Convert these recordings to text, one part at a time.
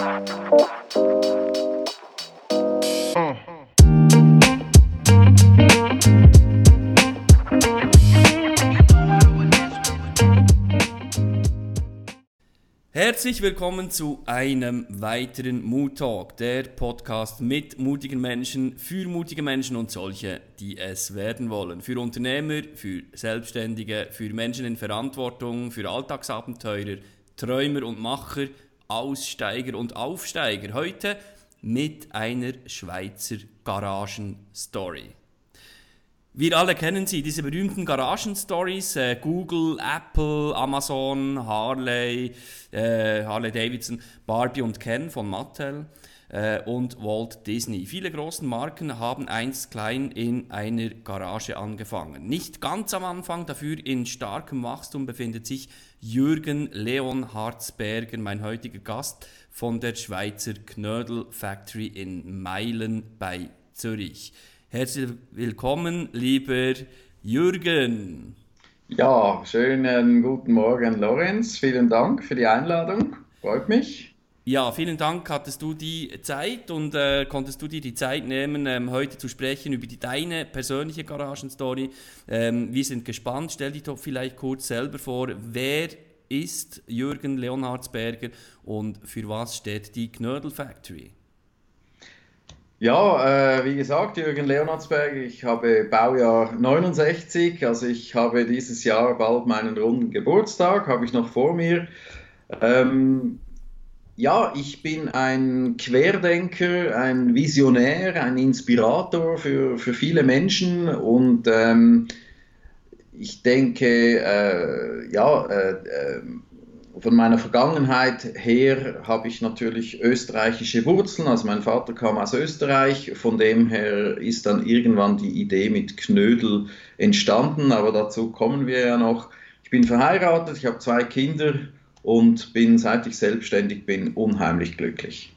Herzlich willkommen zu einem weiteren Mood Talk, der Podcast mit mutigen Menschen, für mutige Menschen und solche, die es werden wollen. Für Unternehmer, für Selbstständige, für Menschen in Verantwortung, für Alltagsabenteurer, Träumer und Macher, Aussteiger und Aufsteiger. Heute mit einer Schweizer Garagen-Story. Wir alle kennen sie, diese berühmten Garagen-Stories, äh, Google, Apple, Amazon, Harley, äh, Harley Davidson, Barbie und Ken von Mattel äh, und Walt Disney. Viele große Marken haben einst klein in einer Garage angefangen. Nicht ganz am Anfang, dafür in starkem Wachstum befindet sich Jürgen Leon Harzberger, mein heutiger Gast von der Schweizer Knödel Factory in Meilen bei Zürich. Herzlich willkommen, lieber Jürgen. Ja, schönen guten Morgen, Lorenz. Vielen Dank für die Einladung. Freut mich. Ja, vielen Dank. Hattest du die Zeit und äh, konntest du dir die Zeit nehmen, ähm, heute zu sprechen über die, deine persönliche Garagenstory? Ähm, wir sind gespannt. Stell dich doch vielleicht kurz selber vor. Wer ist Jürgen Leonhardsberger und für was steht die Knödel Factory? Ja, äh, wie gesagt, Jürgen Leonardsberg, ich habe Baujahr 69, also ich habe dieses Jahr bald meinen runden Geburtstag, habe ich noch vor mir. Ähm, ja, ich bin ein Querdenker, ein Visionär, ein Inspirator für, für viele Menschen und ähm, ich denke, äh, ja, äh, äh von meiner Vergangenheit her habe ich natürlich österreichische Wurzeln. Also mein Vater kam aus Österreich. Von dem her ist dann irgendwann die Idee mit Knödel entstanden. Aber dazu kommen wir ja noch. Ich bin verheiratet, ich habe zwei Kinder und bin, seit ich selbstständig bin, unheimlich glücklich.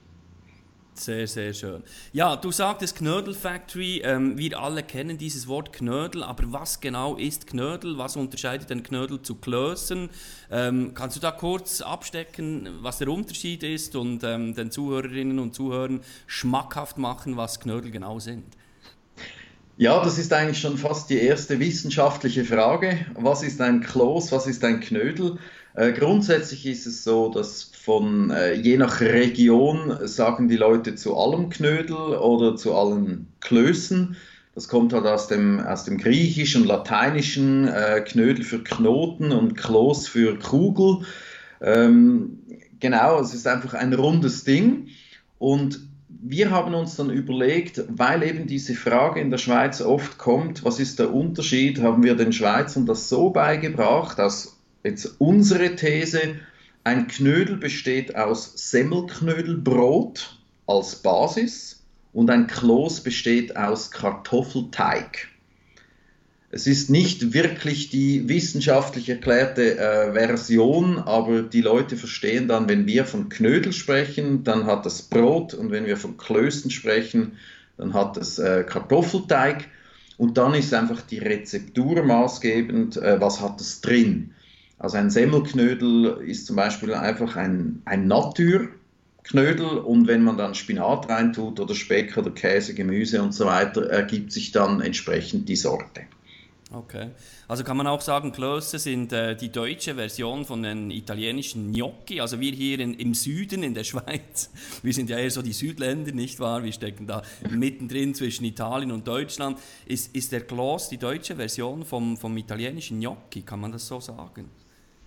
Sehr, sehr schön. Ja, du sagtest Knödel Factory. Ähm, wir alle kennen dieses Wort Knödel, aber was genau ist Knödel? Was unterscheidet ein Knödel zu Klößen? Ähm, kannst du da kurz abstecken, was der Unterschied ist und ähm, den Zuhörerinnen und Zuhörern schmackhaft machen, was Knödel genau sind? Ja, das ist eigentlich schon fast die erste wissenschaftliche Frage. Was ist ein Kloß? Was ist ein Knödel? Äh, grundsätzlich ist es so, dass von äh, je nach Region sagen die Leute zu allem Knödel oder zu allen Klößen. Das kommt halt aus dem, aus dem Griechischen, Lateinischen, äh, Knödel für Knoten und Kloß für Kugel. Ähm, genau, es ist einfach ein rundes Ding. Und wir haben uns dann überlegt, weil eben diese Frage in der Schweiz oft kommt, was ist der Unterschied, haben wir den Schweizern das so beigebracht, dass jetzt unsere These, ein Knödel besteht aus Semmelknödelbrot als Basis und ein Kloß besteht aus Kartoffelteig. Es ist nicht wirklich die wissenschaftlich erklärte äh, Version, aber die Leute verstehen dann, wenn wir von Knödel sprechen, dann hat es Brot und wenn wir von Klößen sprechen, dann hat es äh, Kartoffelteig und dann ist einfach die Rezeptur maßgebend, äh, was hat es drin. Also ein Semmelknödel ist zum Beispiel einfach ein, ein Naturknödel und wenn man dann Spinat reintut oder Speck oder Käse, Gemüse und so weiter, ergibt sich dann entsprechend die Sorte. Okay. Also kann man auch sagen, Klöße sind äh, die deutsche Version von den italienischen Gnocchi. Also wir hier in, im Süden, in der Schweiz, wir sind ja eher so die Südländer, nicht wahr? Wir stecken da mittendrin zwischen Italien und Deutschland. Ist, ist der Kloß die deutsche Version vom, vom italienischen Gnocchi? Kann man das so sagen?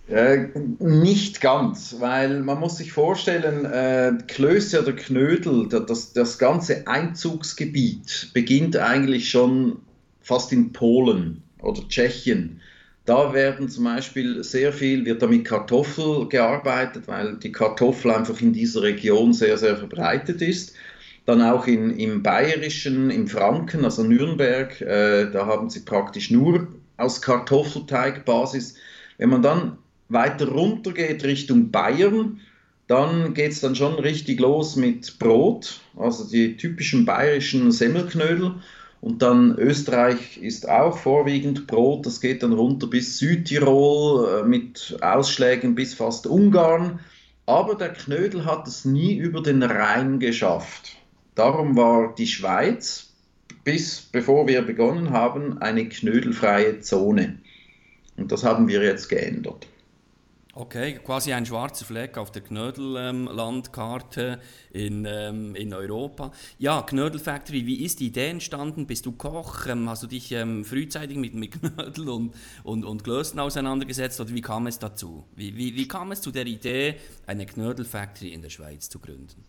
Äh, nicht ganz, weil man muss sich vorstellen, äh, Klöße oder Knödel, das, das ganze Einzugsgebiet beginnt eigentlich schon fast in Polen oder Tschechien. Da werden zum Beispiel sehr viel, wird da mit Kartoffel gearbeitet, weil die Kartoffel einfach in dieser Region sehr, sehr verbreitet ist. Dann auch in, im Bayerischen, im Franken, also Nürnberg, äh, da haben sie praktisch nur aus Kartoffelteigbasis. Wenn man dann weiter runter geht Richtung Bayern, dann geht es dann schon richtig los mit Brot, also die typischen bayerischen Semmelknödel. Und dann Österreich ist auch vorwiegend Brot, das geht dann runter bis Südtirol äh, mit Ausschlägen bis fast Ungarn. aber der Knödel hat es nie über den Rhein geschafft. Darum war die Schweiz bis bevor wir begonnen haben eine knödelfreie Zone. Und das haben wir jetzt geändert. Okay, quasi ein schwarzer Fleck auf der Knödellandkarte ähm, in, ähm, in Europa. Ja, Knödel Factory, wie ist die Idee entstanden? Bist du Koch? Ähm, hast du dich ähm, frühzeitig mit, mit Knödel und, und, und Klösten auseinandergesetzt oder wie kam es dazu? Wie, wie, wie kam es zu der Idee, eine Knödel Factory in der Schweiz zu gründen?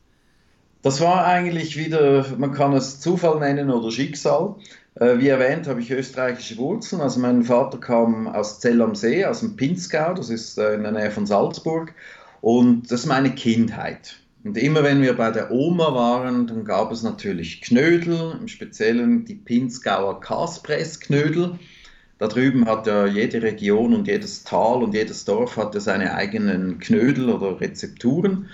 Das war eigentlich wieder, man kann es Zufall nennen oder Schicksal. Äh, wie erwähnt, habe ich österreichische Wurzeln. Also mein Vater kam aus Zell am See, aus dem Pinzgau, das ist äh, in der Nähe von Salzburg. Und das ist meine Kindheit. Und immer wenn wir bei der Oma waren, dann gab es natürlich Knödel, im Speziellen die Pinzgauer Kaspressknödel. Da drüben hat ja jede Region und jedes Tal und jedes Dorf hatte seine eigenen Knödel oder Rezepturen.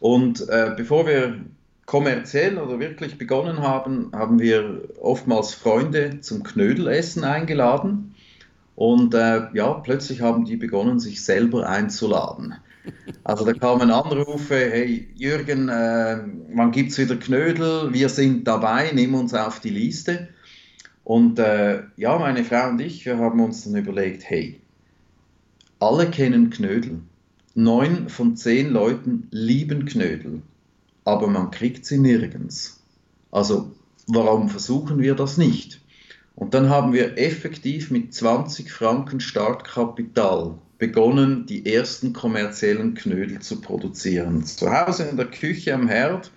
Und äh, bevor wir kommerziell oder wirklich begonnen haben, haben wir oftmals Freunde zum Knödelessen eingeladen. Und äh, ja, plötzlich haben die begonnen, sich selber einzuladen. Also da kamen Anrufe, hey Jürgen, äh, wann gibt es wieder Knödel? Wir sind dabei, nimm uns auf die Liste. Und äh, ja, meine Frau und ich, wir haben uns dann überlegt, hey, alle kennen Knödel. Neun von zehn Leuten lieben Knödel aber man kriegt sie nirgends. Also warum versuchen wir das nicht? Und dann haben wir effektiv mit 20 Franken Startkapital begonnen, die ersten kommerziellen Knödel zu produzieren. Zu Hause in der Küche am Herd.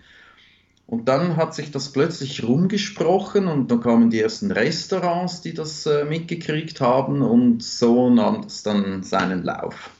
Und dann hat sich das plötzlich rumgesprochen und dann kamen die ersten Restaurants, die das äh, mitgekriegt haben und so nahm es dann seinen Lauf.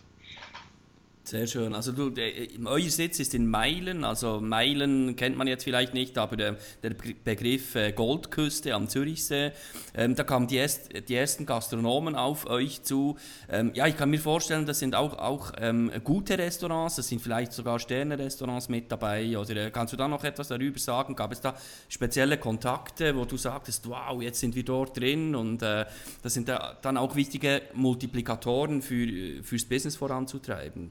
Sehr schön. Also du, der, euer Sitz ist in Meilen. Also Meilen kennt man jetzt vielleicht nicht, aber der, der Begriff äh, Goldküste am Zürichsee, ähm, da kamen die, erst, die, ersten Gastronomen auf euch zu. Ähm, ja, ich kann mir vorstellen, das sind auch, auch ähm, gute Restaurants, das sind vielleicht sogar Sterne-Restaurants mit dabei. Oder äh, kannst du da noch etwas darüber sagen? Gab es da spezielle Kontakte, wo du sagtest, wow, jetzt sind wir dort drin und äh, das sind da dann auch wichtige Multiplikatoren für, fürs Business voranzutreiben?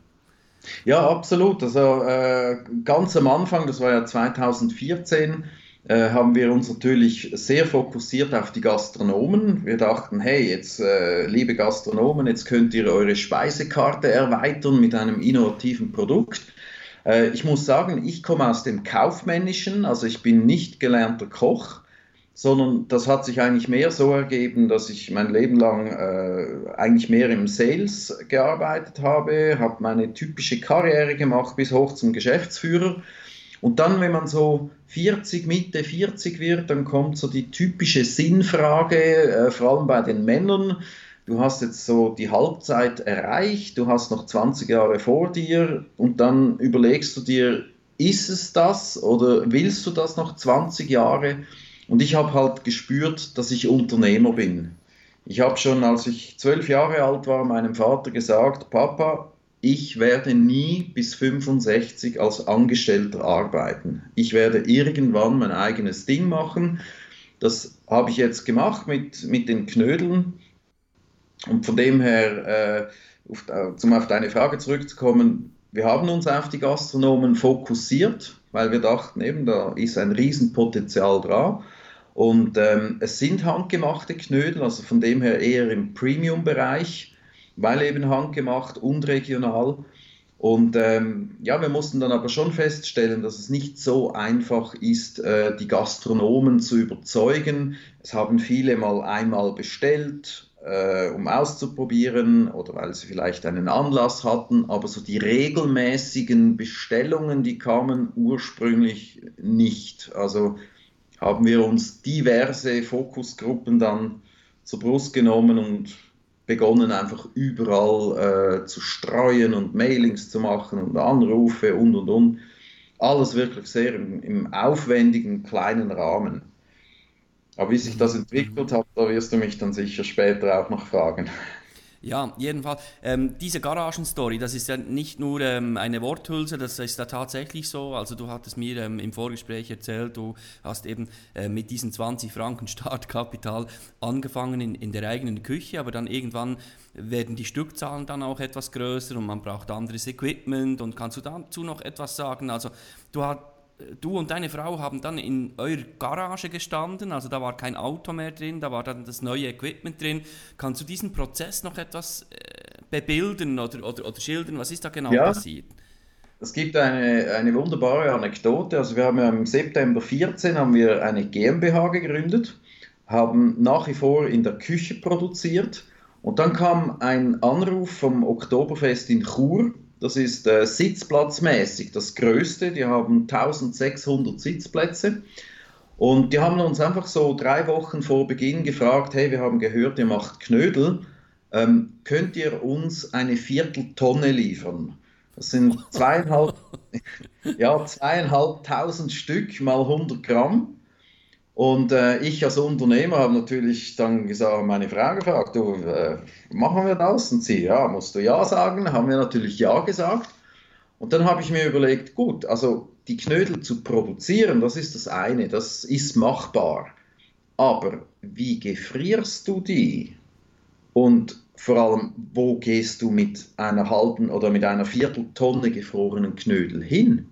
Ja, absolut. Also äh, ganz am Anfang, das war ja 2014, äh, haben wir uns natürlich sehr fokussiert auf die Gastronomen. Wir dachten, hey, jetzt äh, liebe Gastronomen, jetzt könnt ihr eure Speisekarte erweitern mit einem innovativen Produkt. Äh, ich muss sagen, ich komme aus dem Kaufmännischen, also ich bin nicht gelernter Koch sondern das hat sich eigentlich mehr so ergeben, dass ich mein Leben lang äh, eigentlich mehr im Sales gearbeitet habe, habe meine typische Karriere gemacht bis hoch zum Geschäftsführer. Und dann, wenn man so 40, Mitte 40 wird, dann kommt so die typische Sinnfrage, äh, vor allem bei den Männern. Du hast jetzt so die Halbzeit erreicht, du hast noch 20 Jahre vor dir und dann überlegst du dir, ist es das oder willst du das noch 20 Jahre? Und ich habe halt gespürt, dass ich Unternehmer bin. Ich habe schon, als ich zwölf Jahre alt war, meinem Vater gesagt, Papa, ich werde nie bis 65 als Angestellter arbeiten. Ich werde irgendwann mein eigenes Ding machen. Das habe ich jetzt gemacht mit, mit den Knödeln. Und von dem her, äh, auf, um auf deine Frage zurückzukommen, wir haben uns auf die Gastronomen fokussiert, weil wir dachten, eben, da ist ein Riesenpotenzial dran. Und ähm, es sind handgemachte Knödel, also von dem her eher im Premium-Bereich, weil eben handgemacht und regional. Und ähm, ja, wir mussten dann aber schon feststellen, dass es nicht so einfach ist, äh, die Gastronomen zu überzeugen. Es haben viele mal einmal bestellt, äh, um auszuprobieren oder weil sie vielleicht einen Anlass hatten, aber so die regelmäßigen Bestellungen, die kamen ursprünglich nicht. Also haben wir uns diverse Fokusgruppen dann zur Brust genommen und begonnen einfach überall äh, zu streuen und Mailings zu machen und Anrufe und und und. Alles wirklich sehr im, im aufwendigen kleinen Rahmen. Aber wie sich das entwickelt hat, da wirst du mich dann sicher später auch noch fragen. Ja, jedenfalls. Ähm, diese Garagenstory, das ist ja nicht nur ähm, eine Worthülse, das ist ja tatsächlich so. Also du hattest mir ähm, im Vorgespräch erzählt, du hast eben äh, mit diesen 20 Franken Startkapital angefangen in, in der eigenen Küche, aber dann irgendwann werden die Stückzahlen dann auch etwas größer und man braucht anderes Equipment. Und kannst du dazu noch etwas sagen? Also du hast du und deine Frau haben dann in eurer Garage gestanden, also da war kein Auto mehr drin, da war dann das neue Equipment drin. Kannst du diesen Prozess noch etwas äh, bebildern oder, oder, oder schildern? Was ist da genau ja. passiert? Es gibt eine, eine wunderbare Anekdote. Also wir haben ja im September 14 haben wir eine GmbH gegründet, haben nach wie vor in der Küche produziert und dann kam ein Anruf vom Oktoberfest in Chur das ist äh, sitzplatzmäßig das größte. Die haben 1600 Sitzplätze. Und die haben uns einfach so drei Wochen vor Beginn gefragt: Hey, wir haben gehört, ihr macht Knödel. Ähm, könnt ihr uns eine Vierteltonne liefern? Das sind zweieinhalb, ja, zweieinhalbtausend Stück mal 100 Gramm. Und äh, ich als Unternehmer habe natürlich dann gesagt, meine Frau gefragt, du, äh, machen wir das? Und sie, ja, musst du ja sagen, haben wir natürlich ja gesagt. Und dann habe ich mir überlegt, gut, also die Knödel zu produzieren, das ist das eine, das ist machbar. Aber wie gefrierst du die? Und vor allem, wo gehst du mit einer halben oder mit einer Vierteltonne gefrorenen Knödel hin?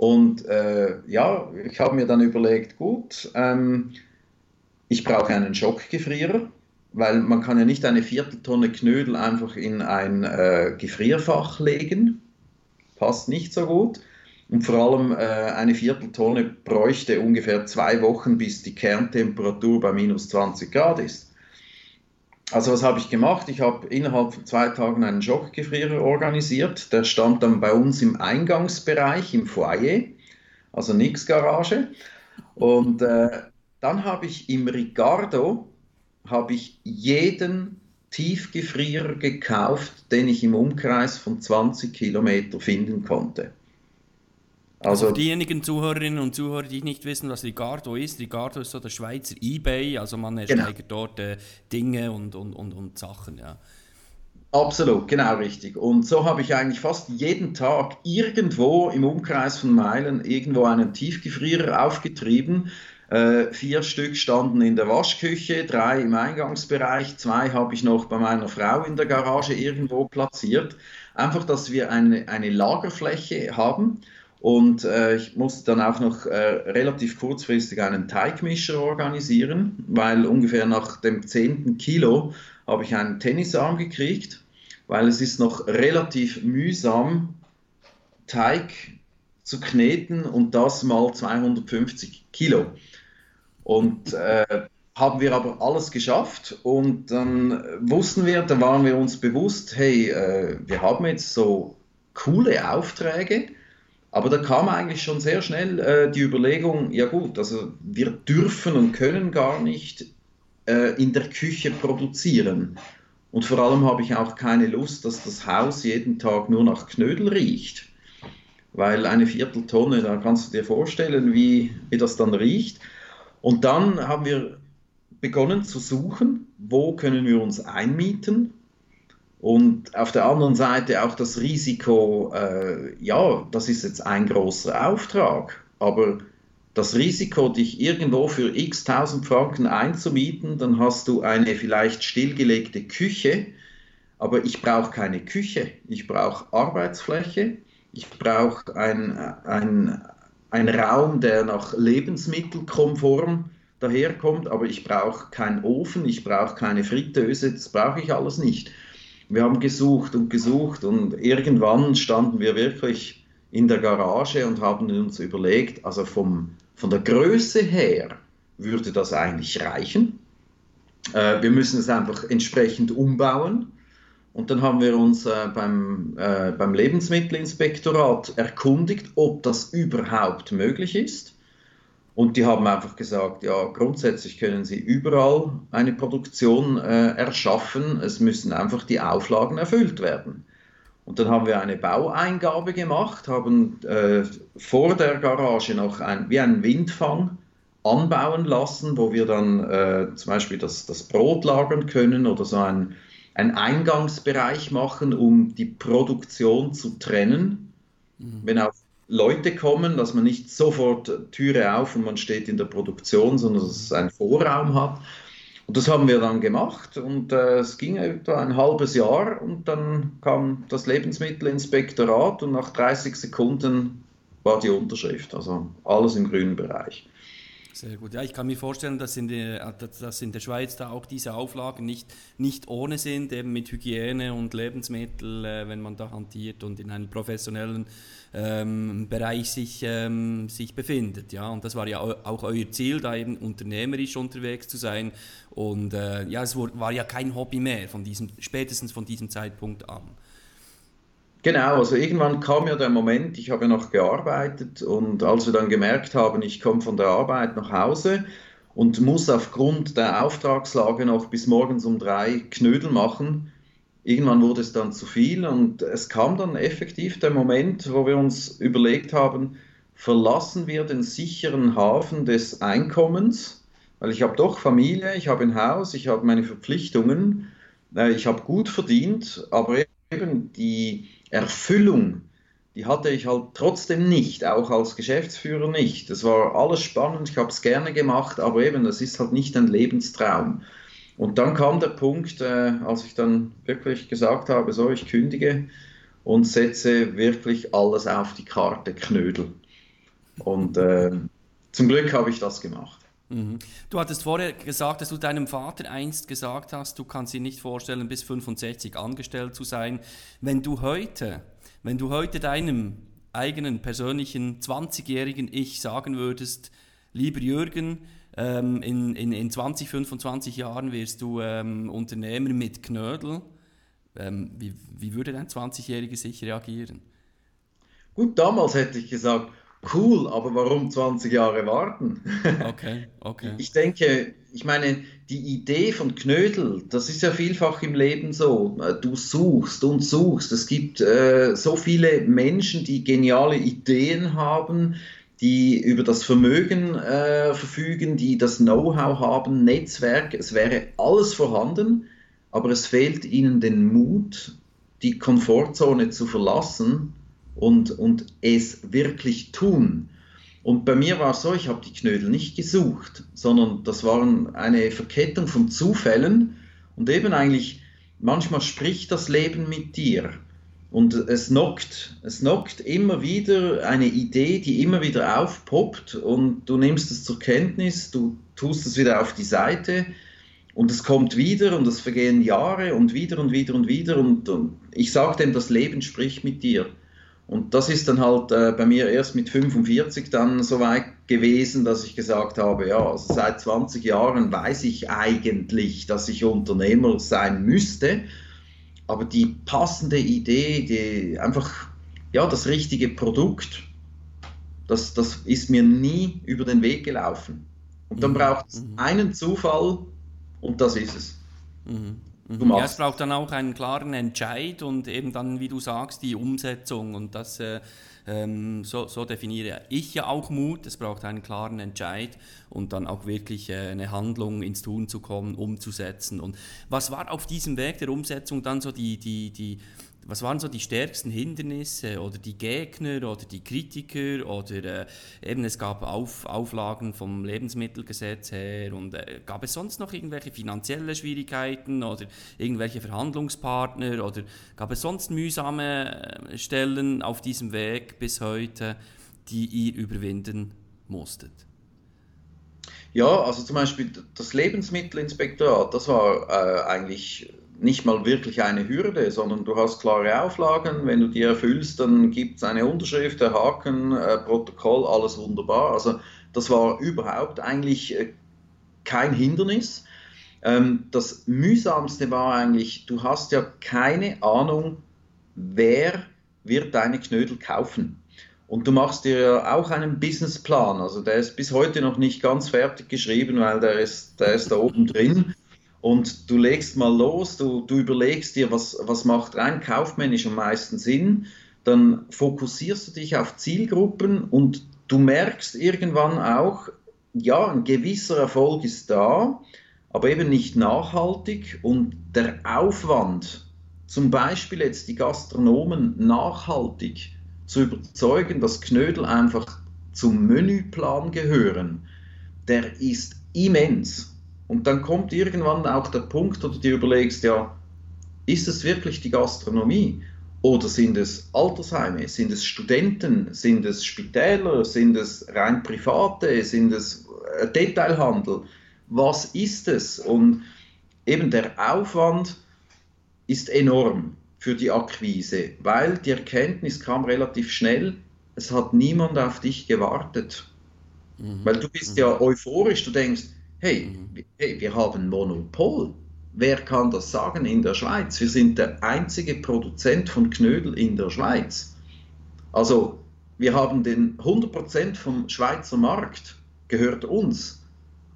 Und äh, ja, ich habe mir dann überlegt, gut, ähm, ich brauche einen Schockgefrierer, weil man kann ja nicht eine Vierteltonne Knödel einfach in ein äh, Gefrierfach legen. Passt nicht so gut. Und vor allem äh, eine Vierteltonne bräuchte ungefähr zwei Wochen, bis die Kerntemperatur bei minus 20 Grad ist. Also was habe ich gemacht? Ich habe innerhalb von zwei Tagen einen Schockgefrierer organisiert. Der stand dann bei uns im Eingangsbereich, im Foyer, also nix Garage. Und äh, dann habe ich im Ricardo habe ich jeden Tiefgefrierer gekauft, den ich im Umkreis von 20 Kilometer finden konnte. Also, also diejenigen Zuhörerinnen und Zuhörer, die nicht wissen, was Ricardo ist, Ricardo ist so der Schweizer Ebay, also man ersteigert genau. dort äh, Dinge und, und, und, und Sachen, ja. Absolut, genau richtig. Und so habe ich eigentlich fast jeden Tag irgendwo im Umkreis von Meilen irgendwo einen Tiefgefrierer aufgetrieben. Äh, vier Stück standen in der Waschküche, drei im Eingangsbereich, zwei habe ich noch bei meiner Frau in der Garage irgendwo platziert. Einfach, dass wir eine, eine Lagerfläche haben und äh, ich musste dann auch noch äh, relativ kurzfristig einen Teigmischer organisieren, weil ungefähr nach dem zehnten Kilo habe ich einen Tennisarm gekriegt, weil es ist noch relativ mühsam, Teig zu kneten und das mal 250 Kilo. Und äh, haben wir aber alles geschafft und dann wussten wir, dann waren wir uns bewusst, hey, äh, wir haben jetzt so coole Aufträge, aber da kam eigentlich schon sehr schnell äh, die Überlegung, ja gut, also wir dürfen und können gar nicht äh, in der Küche produzieren. Und vor allem habe ich auch keine Lust, dass das Haus jeden Tag nur nach Knödel riecht. Weil eine Vierteltonne, da kannst du dir vorstellen, wie, wie das dann riecht. Und dann haben wir begonnen zu suchen, wo können wir uns einmieten, und auf der anderen Seite auch das Risiko, äh, ja, das ist jetzt ein großer Auftrag, aber das Risiko, dich irgendwo für x tausend Franken einzumieten, dann hast du eine vielleicht stillgelegte Küche, aber ich brauche keine Küche, ich brauche Arbeitsfläche, ich brauche ein, ein, ein Raum, der nach lebensmittelkonform daherkommt, aber ich brauche keinen Ofen, ich brauche keine Fritteuse, das brauche ich alles nicht wir haben gesucht und gesucht und irgendwann standen wir wirklich in der Garage und haben uns überlegt, also vom, von der Größe her würde das eigentlich reichen. Äh, wir müssen es einfach entsprechend umbauen. Und dann haben wir uns äh, beim, äh, beim Lebensmittelinspektorat erkundigt, ob das überhaupt möglich ist. Und die haben einfach gesagt, ja, grundsätzlich können sie überall eine Produktion äh, erschaffen, es müssen einfach die Auflagen erfüllt werden. Und dann haben wir eine Baueingabe gemacht, haben äh, vor der Garage noch ein, wie einen Windfang anbauen lassen, wo wir dann äh, zum Beispiel das, das Brot lagern können oder so ein, einen Eingangsbereich machen, um die Produktion zu trennen. Mhm. Wenn auch Leute kommen, dass man nicht sofort Türe auf und man steht in der Produktion, sondern dass es einen Vorraum hat. Und das haben wir dann gemacht und äh, es ging etwa ein halbes Jahr und dann kam das Lebensmittelinspektorat und nach 30 Sekunden war die Unterschrift, also alles im grünen Bereich. Sehr gut. Ja, ich kann mir vorstellen, dass in, der, dass in der Schweiz da auch diese Auflagen nicht, nicht ohne sind, eben mit Hygiene und Lebensmittel, äh, wenn man da hantiert und in einem professionellen ähm, Bereich sich, ähm, sich befindet. Ja? Und das war ja auch euer Ziel, da eben unternehmerisch unterwegs zu sein. Und äh, ja, es war ja kein Hobby mehr, von diesem, spätestens von diesem Zeitpunkt an. Genau, also irgendwann kam ja der Moment, ich habe noch gearbeitet und als wir dann gemerkt haben, ich komme von der Arbeit nach Hause und muss aufgrund der Auftragslage noch bis morgens um drei Knödel machen, irgendwann wurde es dann zu viel und es kam dann effektiv der Moment, wo wir uns überlegt haben, verlassen wir den sicheren Hafen des Einkommens, weil ich habe doch Familie, ich habe ein Haus, ich habe meine Verpflichtungen, äh, ich habe gut verdient, aber eben die Erfüllung, die hatte ich halt trotzdem nicht, auch als Geschäftsführer nicht. Das war alles spannend, ich habe es gerne gemacht, aber eben, das ist halt nicht ein Lebenstraum. Und dann kam der Punkt, äh, als ich dann wirklich gesagt habe, so, ich kündige und setze wirklich alles auf die Karte Knödel. Und äh, zum Glück habe ich das gemacht. Mhm. Du hattest vorher gesagt, dass du deinem Vater einst gesagt hast, du kannst dir nicht vorstellen, bis 65 angestellt zu sein. Wenn du heute, wenn du heute deinem eigenen persönlichen 20-jährigen Ich sagen würdest, lieber Jürgen, ähm, in, in, in 20, 25 Jahren wirst du ähm, Unternehmer mit Knödel, ähm, wie, wie würde dein 20-jähriger sich reagieren? Gut, damals hätte ich gesagt, cool, aber warum 20 Jahre warten? Okay, okay. Ich denke, ich meine, die Idee von Knödel, das ist ja vielfach im Leben so. Du suchst und suchst. Es gibt äh, so viele Menschen, die geniale Ideen haben, die über das Vermögen äh, verfügen, die das Know-how haben, Netzwerk. Es wäre alles vorhanden, aber es fehlt ihnen den Mut, die Komfortzone zu verlassen und, und es wirklich tun. Und bei mir war es so, ich habe die Knödel nicht gesucht, sondern das waren eine Verkettung von Zufällen und eben eigentlich, manchmal spricht das Leben mit dir. Und es knockt, es knockt immer wieder eine Idee, die immer wieder aufpoppt und du nimmst es zur Kenntnis, du tust es wieder auf die Seite und es kommt wieder und es vergehen Jahre und wieder und wieder und wieder und, und ich sage dem, das Leben spricht mit dir. Und das ist dann halt äh, bei mir erst mit 45 dann so weit gewesen, dass ich gesagt habe, ja, also seit 20 Jahren weiß ich eigentlich, dass ich Unternehmer sein müsste, aber die passende Idee, die einfach, ja, das richtige Produkt, das, das ist mir nie über den Weg gelaufen. Und dann mhm. braucht es mhm. einen Zufall und das ist es. Mhm. Mhm. Ja, es braucht dann auch einen klaren Entscheid und eben dann, wie du sagst, die Umsetzung. Und das, äh, ähm, so, so, definiere ich ja auch Mut. Es braucht einen klaren Entscheid und dann auch wirklich äh, eine Handlung ins Tun zu kommen, umzusetzen. Und was war auf diesem Weg der Umsetzung dann so die, die, die was waren so die stärksten Hindernisse oder die Gegner oder die Kritiker oder äh, eben es gab Auf, Auflagen vom Lebensmittelgesetz her und äh, gab es sonst noch irgendwelche finanzielle Schwierigkeiten oder irgendwelche Verhandlungspartner oder gab es sonst mühsame äh, Stellen auf diesem Weg bis heute, die ihr überwinden musstet? Ja, also zum Beispiel das Lebensmittelinspektorat, das war äh, eigentlich nicht mal wirklich eine Hürde, sondern du hast klare Auflagen. Wenn du die erfüllst, dann gibt es eine Unterschrift, der Haken, äh, Protokoll, alles wunderbar. Also das war überhaupt eigentlich äh, kein Hindernis. Ähm, das mühsamste war eigentlich, du hast ja keine Ahnung, wer wird deine Knödel kaufen. Und du machst dir ja auch einen Businessplan. Also der ist bis heute noch nicht ganz fertig geschrieben, weil der ist, der ist da oben drin und du legst mal los, du, du überlegst dir, was, was macht rein kaufmännisch am meisten Sinn, dann fokussierst du dich auf Zielgruppen und du merkst irgendwann auch, ja, ein gewisser Erfolg ist da, aber eben nicht nachhaltig und der Aufwand, zum Beispiel jetzt die Gastronomen nachhaltig zu überzeugen, dass Knödel einfach zum Menüplan gehören, der ist immens. Und dann kommt irgendwann auch der Punkt, wo du dir überlegst, ja, ist es wirklich die Gastronomie? Oder sind es Altersheime? Sind es Studenten? Sind es Spitäler? Sind es rein Private? Sind es äh, Detailhandel? Was ist es? Und eben der Aufwand ist enorm für die Akquise, weil die Erkenntnis kam relativ schnell, es hat niemand auf dich gewartet. Mhm. Weil du bist mhm. ja euphorisch, du denkst, hey, mhm. hey, wir haben Monopol. Wer kann das sagen in der Schweiz? Wir sind der einzige Produzent von Knödel in der Schweiz. Also wir haben den 100% vom Schweizer Markt gehört uns.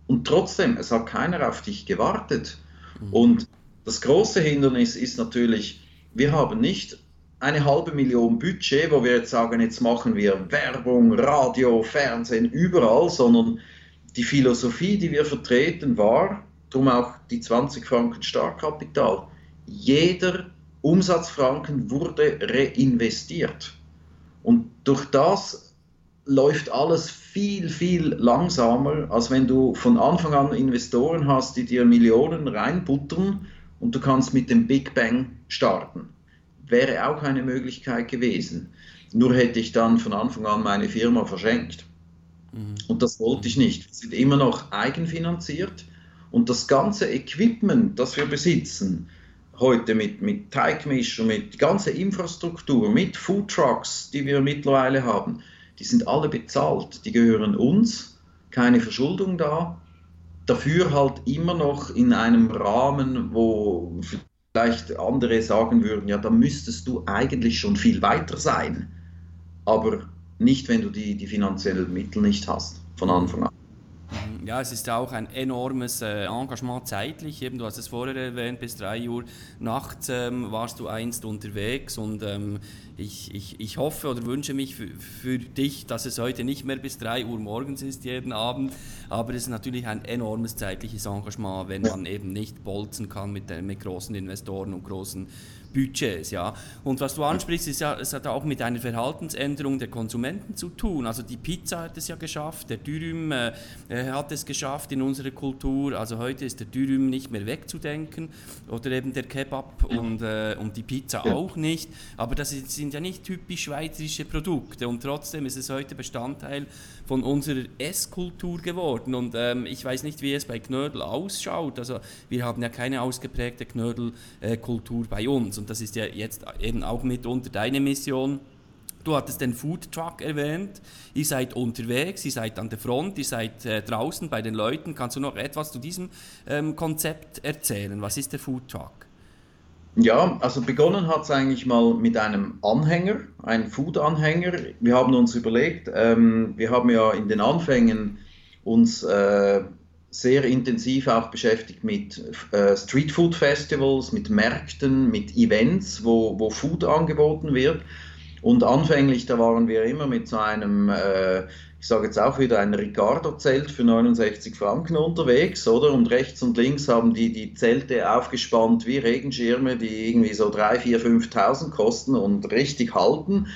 Und trotzdem, es hat keiner auf dich gewartet. Mhm. Und das große Hindernis ist natürlich, wir haben nicht eine halbe Million Budget, wo wir jetzt sagen, jetzt machen wir Werbung, Radio, Fernsehen, überall, sondern die Philosophie, die wir vertreten, war, darum auch die 20 Franken Startkapital. Jeder Umsatzfranken wurde reinvestiert. Und durch das läuft alles viel, viel langsamer, als wenn du von Anfang an Investoren hast, die dir Millionen reinbuttern und du kannst mit dem Big Bang starten. Wäre auch eine Möglichkeit gewesen. Nur hätte ich dann von Anfang an meine Firma verschenkt. Mhm. Und das wollte ich nicht. Wir sind immer noch eigenfinanziert und das ganze Equipment, das wir besitzen, heute mit, mit Teigmischer, mit ganzer Infrastruktur, mit Food Trucks, die wir mittlerweile haben, die sind alle bezahlt, die gehören uns, keine Verschuldung da. Dafür halt immer noch in einem Rahmen, wo vielleicht andere sagen würden, ja, da müsstest du eigentlich schon viel weiter sein. Aber nicht, wenn du die, die finanziellen Mittel nicht hast von Anfang an. Ja, es ist auch ein enormes äh, Engagement zeitlich. Eben, du hast es vorher erwähnt, bis 3 Uhr nachts ähm, warst du einst unterwegs und ähm, ich, ich, ich hoffe oder wünsche mich für, für, dich, dass es heute nicht mehr bis 3 Uhr morgens ist, jeden Abend. Aber es ist natürlich ein enormes zeitliches Engagement, wenn man eben nicht bolzen kann mit, mit großen Investoren und großen Budgets. Ja? Und was du ansprichst, ist ja, es hat auch mit einer Verhaltensänderung der Konsumenten zu tun. Also die Pizza hat es ja geschafft, der Dürüm äh, hat es geschafft in unserer Kultur. Also heute ist der Dürüm nicht mehr wegzudenken oder eben der Kebab und, äh, und die Pizza auch nicht. Aber das sind ja nicht typisch schweizerische Produkte und trotzdem ist es heute Bestandteil von unserer Esskultur geworden. Und ähm, ich weiß nicht, wie es bei Knödel ausschaut. Also wir haben ja keine ausgeprägte Knödelkultur bei uns. Und das ist ja jetzt eben auch mitunter deine Mission. Du hattest den Food Truck erwähnt. Ihr seid unterwegs, ihr seid an der Front, ihr seid äh, draußen bei den Leuten. Kannst du noch etwas zu diesem ähm, Konzept erzählen? Was ist der Food Truck? Ja, also begonnen hat es eigentlich mal mit einem Anhänger, einem Food-Anhänger. Wir haben uns überlegt, ähm, wir haben ja in den Anfängen uns äh, sehr intensiv auch beschäftigt mit äh, Street Food Festivals, mit Märkten, mit Events, wo, wo Food angeboten wird. Und anfänglich, da waren wir immer mit so einem äh, ich sage jetzt auch wieder, ein Ricardo-Zelt für 69 Franken unterwegs, oder? Und rechts und links haben die die Zelte aufgespannt wie Regenschirme, die irgendwie so 3, 4, 5.000 kosten und richtig halten.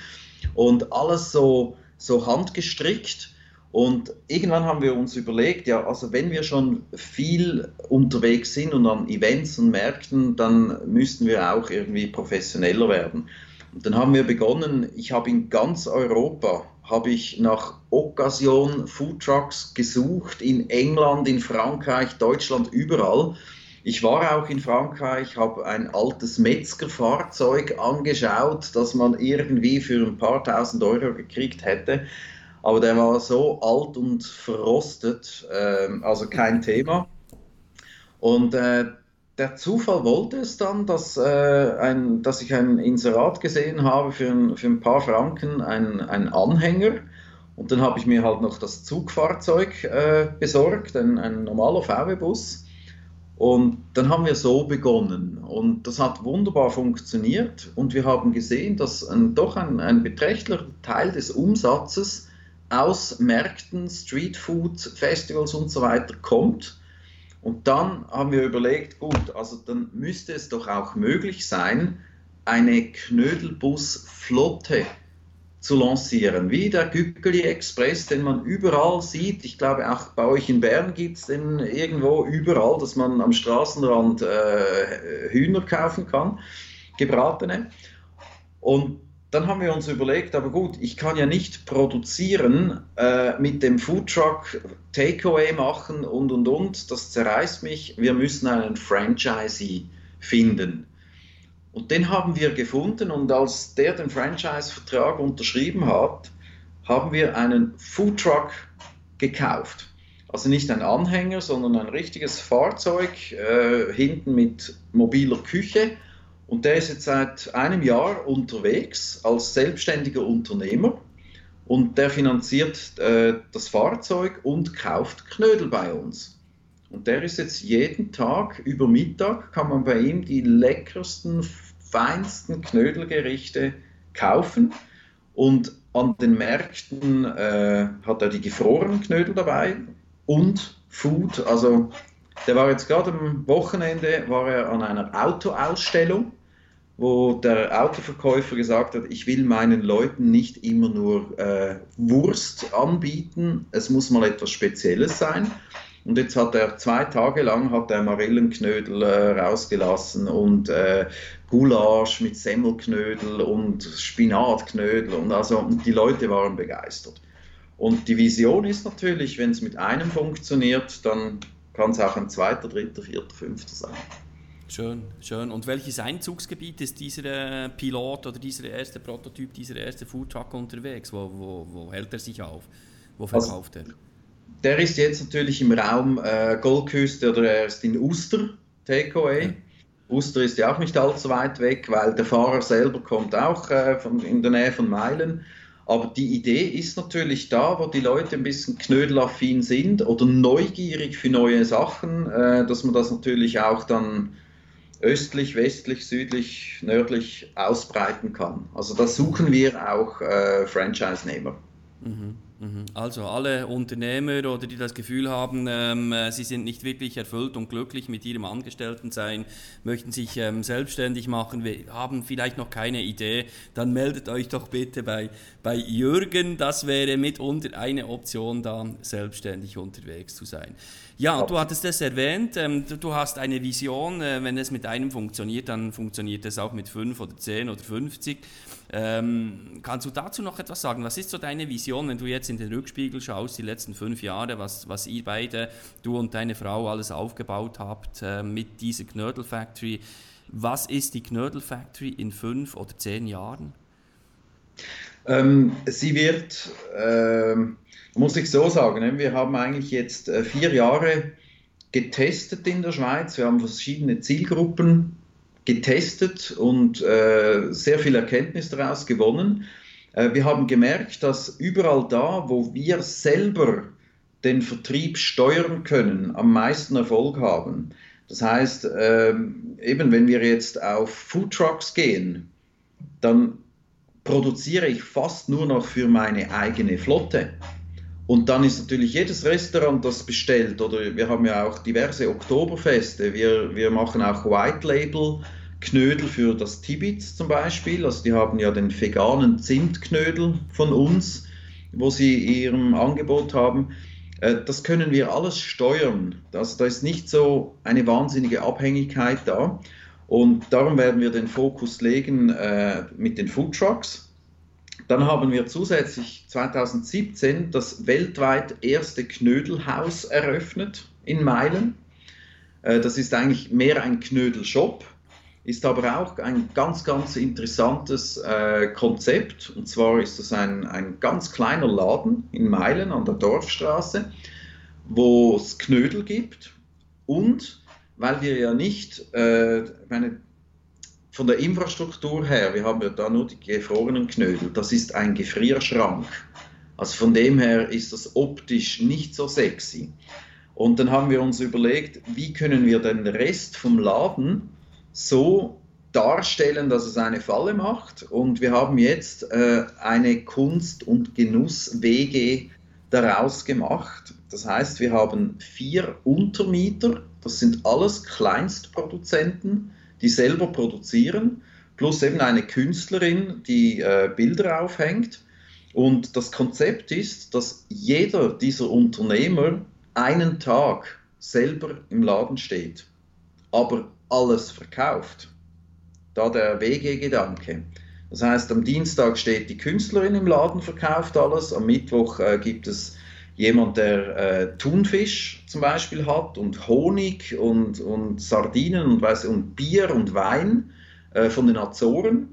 Und alles so, so handgestrickt. Und irgendwann haben wir uns überlegt, ja, also wenn wir schon viel unterwegs sind und an Events und Märkten, dann müssten wir auch irgendwie professioneller werden. Und dann haben wir begonnen, ich habe in ganz Europa habe ich nach Occasion Food Trucks gesucht, in England, in Frankreich, Deutschland, überall. Ich war auch in Frankreich, habe ein altes Metzgerfahrzeug angeschaut, das man irgendwie für ein paar tausend Euro gekriegt hätte. Aber der war so alt und verrostet, äh, also kein Thema. Und äh, der Zufall wollte es dann, dass, äh, ein, dass ich ein Inserat gesehen habe für ein, für ein paar Franken, ein, Anhänger. Und dann habe ich mir halt noch das Zugfahrzeug äh, besorgt, ein, ein normaler VW-Bus. Und dann haben wir so begonnen. Und das hat wunderbar funktioniert. Und wir haben gesehen, dass ein, doch ein, ein beträchtlicher Teil des Umsatzes aus Märkten, Streetfood, Festivals und so weiter kommt Und dann haben wir überlegt, gut, also dann müsste es doch auch möglich sein, eine Knödelbusflotte zu lancieren, wie der Gückeli Express, den man überall sieht. Ich glaube, auch bei euch in Bern gibt es den irgendwo überall, dass man am Straßenrand äh, Hühner kaufen kann, gebratene. Und dann haben wir uns überlegt, aber gut, ich kann ja nicht produzieren, äh, mit dem Foodtruck Takeaway machen und und und, das zerreißt mich. Wir müssen einen Franchisee finden. Und den haben wir gefunden und als der den Franchise-Vertrag unterschrieben hat, haben wir einen Foodtruck gekauft. Also nicht ein Anhänger, sondern ein richtiges Fahrzeug, äh, hinten mit mobiler Küche und der ist jetzt seit einem Jahr unterwegs als selbstständiger Unternehmer und der finanziert äh, das Fahrzeug und kauft Knödel bei uns. Und der ist jetzt jeden Tag über Mittag, kann man bei ihm die leckersten, feinsten Knödelgerichte kaufen. Und an den Märkten äh, hat er die gefrorenen Knödel dabei und Food. Also der war jetzt gerade am Wochenende war er an einer Autoausstellung wo der Autoverkäufer gesagt hat, ich will meinen Leuten nicht immer nur äh, Wurst anbieten, es muss mal etwas Spezielles sein. Und jetzt hat er zwei Tage lang hat er Marillenknödel äh, rausgelassen und äh, Gulasch mit Semmelknödel und Spinatknödel und also und die Leute waren begeistert. Und die Vision ist natürlich, wenn es mit einem funktioniert, dann kann es auch ein zweiter, dritter, vierter, fünfter sein. Schön, schön. Und welches Einzugsgebiet ist dieser äh, Pilot oder dieser erste Prototyp, dieser erste Foodtruck unterwegs? Wo, wo, wo hält er sich auf? Wo also, verkauft also, er? Der ist jetzt natürlich im Raum äh, Goldküste oder er ist in Uster, Takeaway. Ja. Uster ist ja auch nicht allzu weit weg, weil der Fahrer selber kommt auch äh, von, in der Nähe von Meilen. Aber die Idee ist natürlich da, wo die Leute ein bisschen knödelaffin sind oder neugierig für neue Sachen, äh, dass man das natürlich auch dann östlich, westlich, südlich, nördlich ausbreiten kann. Also da suchen wir auch äh, Franchise-Nehmer. Mhm. Mhm. Also alle Unternehmer oder die das Gefühl haben, ähm, äh, sie sind nicht wirklich erfüllt und glücklich mit ihrem Angestelltensein, möchten sich ähm, selbstständig machen, haben vielleicht noch keine Idee, dann meldet euch doch bitte bei, bei Jürgen. Das wäre mitunter eine Option, da selbstständig unterwegs zu sein. Ja, du hattest es erwähnt, ähm, du, du, hast eine Vision, äh, wenn es mit einem funktioniert, dann funktioniert es auch mit fünf oder zehn oder 50. Ähm, kannst du dazu noch etwas sagen? Was ist so deine Vision, wenn du jetzt in den Rückspiegel schaust, die letzten fünf Jahre, was, was ihr beide, du und deine Frau, alles aufgebaut habt äh, mit dieser Knödel Factory? Was ist die Knödel Factory in fünf oder zehn Jahren? Ähm, sie wird, ähm, muss ich so sagen, ne, wir haben eigentlich jetzt äh, vier Jahre getestet in der Schweiz. Wir haben verschiedene Zielgruppen getestet und äh, sehr viel Erkenntnis daraus gewonnen. Äh, wir haben gemerkt, dass überall da, wo wir selber den Vertrieb steuern können, am meisten Erfolg haben. Das heißt, äh, eben wenn wir jetzt auf Food Trucks gehen, dann produziere ich fast nur noch für meine eigene Flotte. Und dann ist natürlich jedes Restaurant, das bestellt, oder wir haben ja auch diverse Oktoberfeste, wir, wir machen auch White Label Knödel für das Tibits zum Beispiel. Also die haben ja den veganen Zimtknödel von uns, wo sie ihrem Angebot haben. Äh, das können wir alles steuern. Also da ist nicht so eine wahnsinnige Abhängigkeit da. Und darum werden wir den Fokus legen äh, mit den Food Trucks. Dann haben wir zusätzlich 2017 das weltweit erste Knödelhaus eröffnet in Meilen. Äh, das ist eigentlich mehr ein Knödelshop ist aber auch ein ganz, ganz interessantes äh, Konzept. Und zwar ist das ein, ein ganz kleiner Laden in Meilen an der Dorfstraße, wo es Knödel gibt. Und weil wir ja nicht, äh, meine, von der Infrastruktur her, wir haben ja da nur die gefrorenen Knödel, das ist ein Gefrierschrank. Also von dem her ist das optisch nicht so sexy. Und dann haben wir uns überlegt, wie können wir den Rest vom Laden so darstellen, dass es eine Falle macht. Und wir haben jetzt äh, eine Kunst- und Genuss-WG daraus gemacht. Das heißt, wir haben vier Untermieter, das sind alles Kleinstproduzenten, die selber produzieren, plus eben eine Künstlerin, die äh, Bilder aufhängt. Und das Konzept ist, dass jeder dieser Unternehmer einen Tag selber im Laden steht, aber alles verkauft. Da der WG-Gedanke. Das heißt, am Dienstag steht die Künstlerin im Laden, verkauft alles, am Mittwoch äh, gibt es jemand, der äh, Thunfisch zum Beispiel hat und Honig und, und Sardinen und, weiß, und Bier und Wein äh, von den Azoren.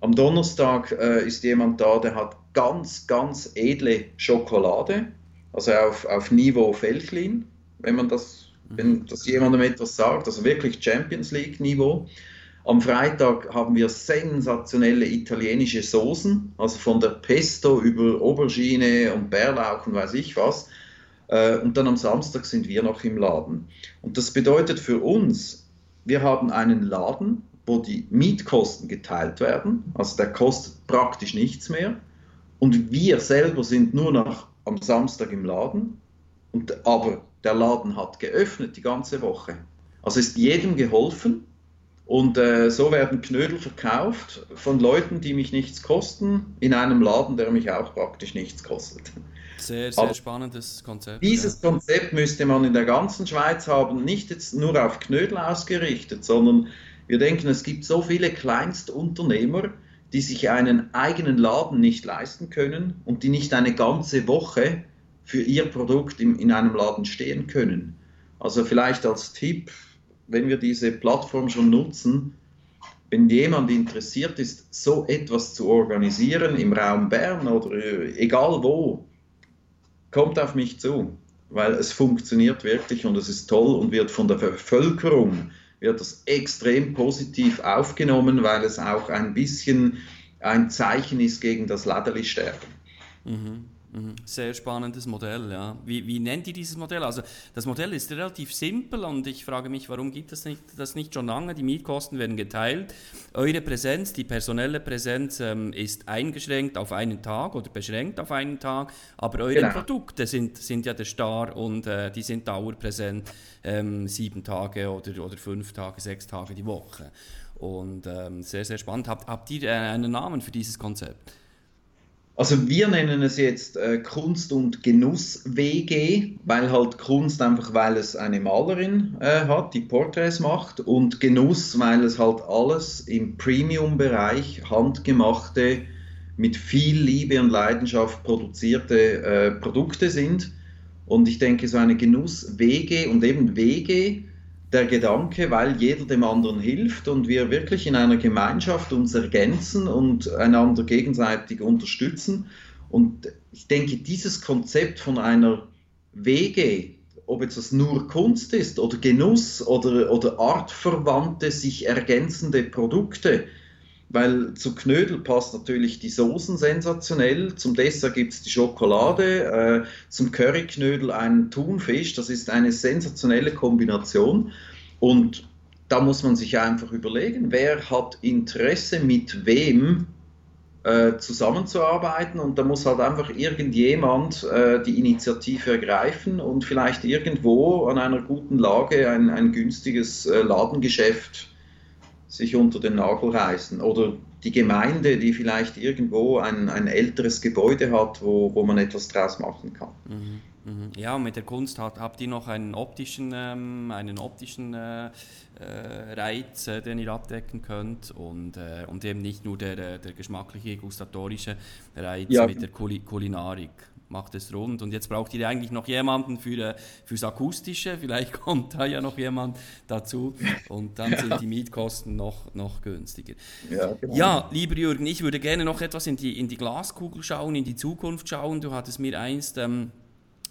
Am Donnerstag äh, ist jemand da, der hat ganz, ganz edle Schokolade, also auf, auf Niveau Veltlin, wenn man das, wenn mhm. das jemandem etwas sagt, also wirklich Champions League Niveau. Am Freitag haben wir sensationelle italienische Soßen, also von der Pesto über Aubergine und Bärlauch und weiß ich was. Äh, und dann am Samstag sind wir noch im Laden. Und das bedeutet für uns, wir haben einen Laden, wo die Mietkosten geteilt werden, also der kostet praktisch nichts mehr. Und wir selber sind nur noch am Samstag im Laden, und, aber der Laden hat geöffnet die ganze Woche. Also ist jedem geholfen und äh, so werden Knödel verkauft von Leuten, die mich nichts kosten, in einem Laden, der mich auch praktisch nichts kostet. Sehr, sehr Aber spannendes Konzept. Dieses ja. Konzept müsste man in der ganzen Schweiz haben, nicht jetzt nur auf Knödel ausgerichtet, sondern wir denken, es gibt so viele Kleinstunternehmer, die sich einen eigenen Laden nicht leisten können und die nicht eine ganze Woche für ihr Produkt in, in einem Laden stehen können. Also vielleicht als Tipp, wenn wir diese Plattform schon nutzen, wenn jemand interessiert ist, so etwas zu organisieren im Raum Bern oder äh, egal wo, kommt auf mich zu, weil es funktioniert wirklich und es ist toll und wird von der Bevölkerung wird das extrem positiv aufgenommen, weil es auch ein bisschen ein Zeichen ist gegen das Laderli-Sterben. Mhm. Mhm. Sehr spannendes Modell, ja. Wie, wie nennt ihr dieses Modell? Also das Modell ist relativ simpel und ich frage mich, warum gibt es nicht, das nicht schon lange? Die Mietkosten werden geteilt. Eure Präsenz, die personelle Präsenz ähm, ist eingeschränkt auf einen Tag oder beschränkt auf einen Tag, aber eure genau. Produkte sind, sind ja der Star und äh, die sind dauerpräsent ähm, sieben Tage oder, oder fünf Tage, sechs Tage die Woche. Und ähm, sehr, sehr spannend. Habt, habt ihr äh, einen Namen für dieses Konzept? Also wir nennen es jetzt äh, Kunst- und Genuss-WG, weil halt Kunst einfach, weil es eine Malerin äh, hat, die Porträts macht und Genuss, weil es halt alles im Premium-Bereich handgemachte, mit viel Liebe und Leidenschaft produzierte äh, Produkte sind. Und ich denke, so eine Genuss-WG und eben WG der Gedanke, weil jeder dem anderen hilft und wir wirklich in einer Gemeinschaft uns ergänzen und einander gegenseitig unterstützen. Und ich denke, dieses Konzept von einer Wege, ob jetzt das nur Kunst ist oder Genuss oder, oder artverwandte, sich ergänzende Produkte, weil zu Knödel passt natürlich die Soßen sensationell, zum Dessert gibt es die Schokolade, äh, zum Curryknödel einen Thunfisch, das ist eine sensationelle Kombination. Und da muss man sich einfach überlegen, wer hat Interesse mit wem äh, zusammenzuarbeiten. Und da muss halt einfach irgendjemand äh, die Initiative ergreifen und vielleicht irgendwo an einer guten Lage ein, ein günstiges äh, Ladengeschäft sich unter den Nagel reißen. Oder die Gemeinde, die vielleicht irgendwo ein, ein älteres Gebäude hat, wo, wo man etwas draus machen kann. Mhm. mhm. Ja, und mit der Kunst hat, habt ihr noch einen optischen, ähm, einen optischen äh, äh, Reiz, äh, den ihr abdecken könnt und, äh, und eben nicht nur der, der geschmackliche, gustatorische Reiz ja. mit der Kul Kulinarik macht es rund. Und jetzt braucht ihr eigentlich noch jemanden für, äh, fürs Akustische. Vielleicht kommt da ja noch jemand dazu. Und dann ja. sind die Mietkosten noch, noch günstiger. Ja, genau. ja, lieber Jürgen, ich würde gerne noch etwas in die, in die Glaskugel schauen, in die Zukunft schauen. Du hattest mir einst... Ähm,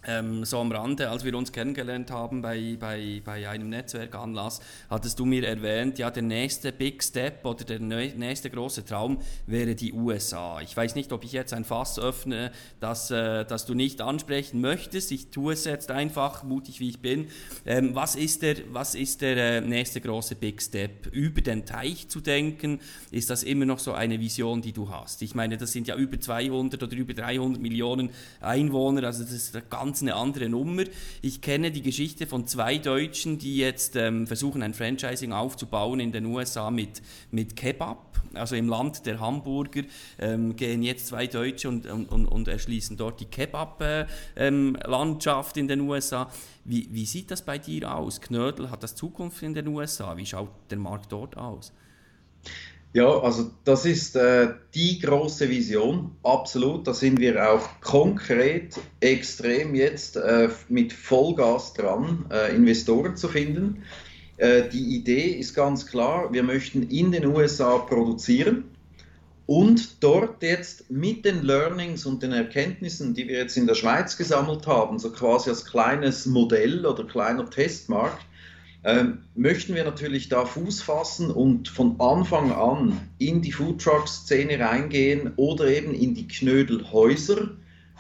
ähm, so am Rande, als wir uns kennengelernt haben bei, bei, bei einem Netzwerkanlass, hattest du mir erwähnt, ja, der nächste Big Step oder der nächste große Traum wäre die USA. Ich weiß nicht, ob ich jetzt ein Fass öffne, das, äh, das du nicht ansprechen möchtest. Ich tue es jetzt einfach, mutig wie ich bin. Ähm, was ist der, was ist der äh, nächste große Big Step? Über den Teich zu denken, ist das immer noch so eine Vision, die du hast? Ich meine, das sind ja über 200 oder über 300 Millionen Einwohner, also das ist ganz ganz eine andere Nummer. Ich kenne die Geschichte von zwei Deutschen, die jetzt ähm, versuchen, ein Franchising aufzubauen in den USA mit, mit Kebab. Also im Land der Hamburger ähm, gehen jetzt zwei Deutsche und, und, und erschließen dort die Kebab-Landschaft äh, ähm, in den USA. Wie, wie sieht das bei dir aus? Knödel, hat das Zukunft in den USA? Wie schaut der Markt dort aus? Ja, also das ist äh, die große Vision, absolut. Da sind wir auch konkret extrem jetzt äh, mit Vollgas dran, äh, Investoren zu finden. Äh, die Idee ist ganz klar, wir möchten in den USA produzieren und dort jetzt mit den Learnings und den Erkenntnissen, die wir jetzt in der Schweiz gesammelt haben, so quasi als kleines Modell oder kleiner Testmarkt, ähm, möchten wir natürlich da Fuß fassen und von Anfang an in die Foodtruck-Szene reingehen oder eben in die Knödelhäuser.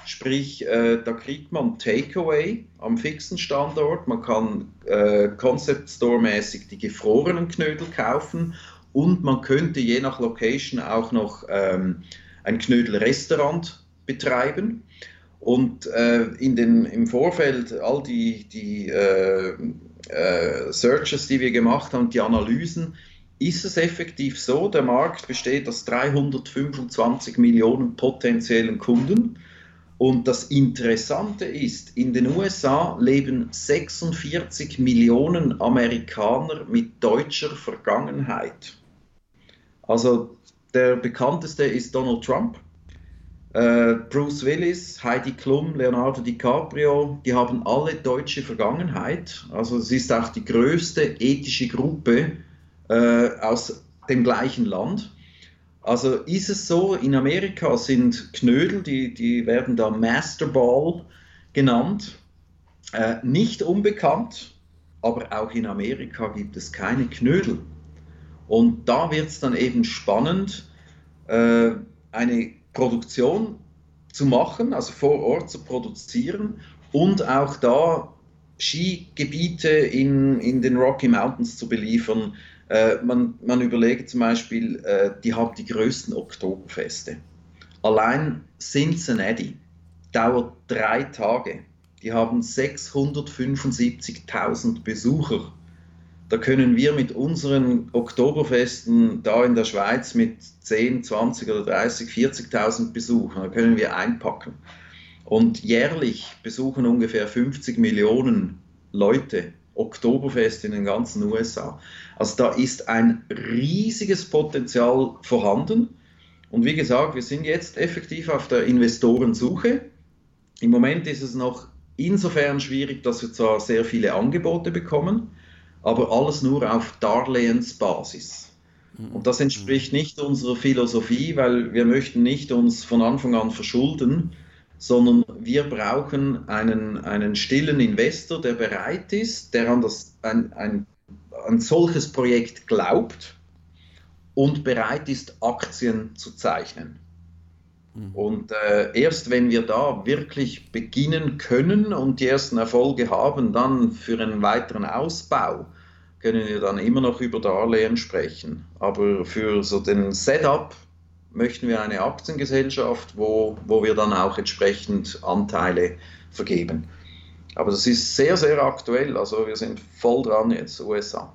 Sprich, äh, da kriegt man Takeaway am fixen Standort, man kann äh, Concept Store-mäßig die gefrorenen Knödel kaufen und man könnte je nach Location auch noch ähm, ein Knödelrestaurant betreiben. Und äh, in den, im Vorfeld all die, die äh, äh, Searches, die wir gemacht haben, die Analysen, ist es effektiv so, der Markt besteht aus 325 Millionen potenziellen Kunden. Und das Interessante ist, in den USA leben 46 Millionen Amerikaner mit deutscher Vergangenheit. Also der bekannteste ist Donald Trump. Äh, Bruce Willis, Heidi Klum, Leonardo DiCaprio, die haben alle deutsche Vergangenheit. Also es ist auch die größte ethische Gruppe äh, aus dem gleichen Land. Also ist es so, in Amerika sind Knödel, die, die werden da Masterball genannt, äh, nicht unbekannt, aber auch in Amerika gibt es keine Knödel. Und da wird es dann eben spannend, äh, eine Produktion zu machen, also vor Ort zu produzieren und auch da Skigebiete in, in den Rocky Mountains zu beliefern. Äh, man, man überlegt zum Beispiel, äh, die haben die größten Oktoberfeste. Allein Cincinnati dauert drei Tage. Die haben 675.000 Besucher da können wir mit unseren Oktoberfesten da in der Schweiz mit 10, 20 oder 30, 40.000 Besuchern, da können wir einpacken. Und jährlich besuchen ungefähr 50 Millionen Leute Oktoberfest in den ganzen USA. Also da ist ein riesiges Potenzial vorhanden. Und wie gesagt, wir sind jetzt effektiv auf der Investorensuche. Im Moment ist es noch insofern schwierig, dass wir zwar sehr viele Angebote bekommen, aber alles nur auf Darlehensbasis. Und das entspricht nicht unserer Philosophie, weil wir möchten nicht uns von Anfang an verschulden, sondern wir brauchen einen, einen stillen Investor, der bereit ist, der an das, ein, ein, ein solches Projekt glaubt und bereit ist, Aktien zu zeichnen. Mhm. Und äh, erst wenn wir da wirklich beginnen können und die ersten Erfolge haben, dann für einen weiteren Ausbau können wir dann immer noch über Darlehen sprechen. Aber für so den Setup möchten wir eine Aktiengesellschaft, wo, wo wir dann auch entsprechend Anteile vergeben. Aber das ist sehr, sehr aktuell. Also wir sind voll dran jetzt, USA.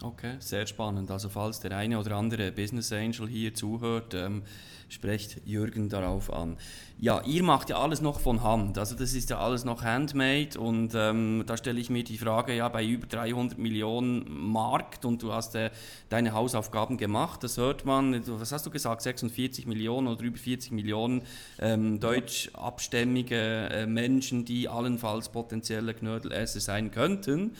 Okay, sehr spannend. Also falls der eine oder andere Business Angel hier zuhört, ähm, sprecht Jürgen darauf an. Ja, ihr macht ja alles noch von Hand, also das ist ja alles noch handmade und ähm, da stelle ich mir die Frage, ja, bei über 300 Millionen Markt und du hast äh, deine Hausaufgaben gemacht, das hört man, was hast du gesagt, 46 Millionen oder über 40 Millionen ähm, deutschabstämmige äh, Menschen, die allenfalls potenzielle Knödelesser sein könnten.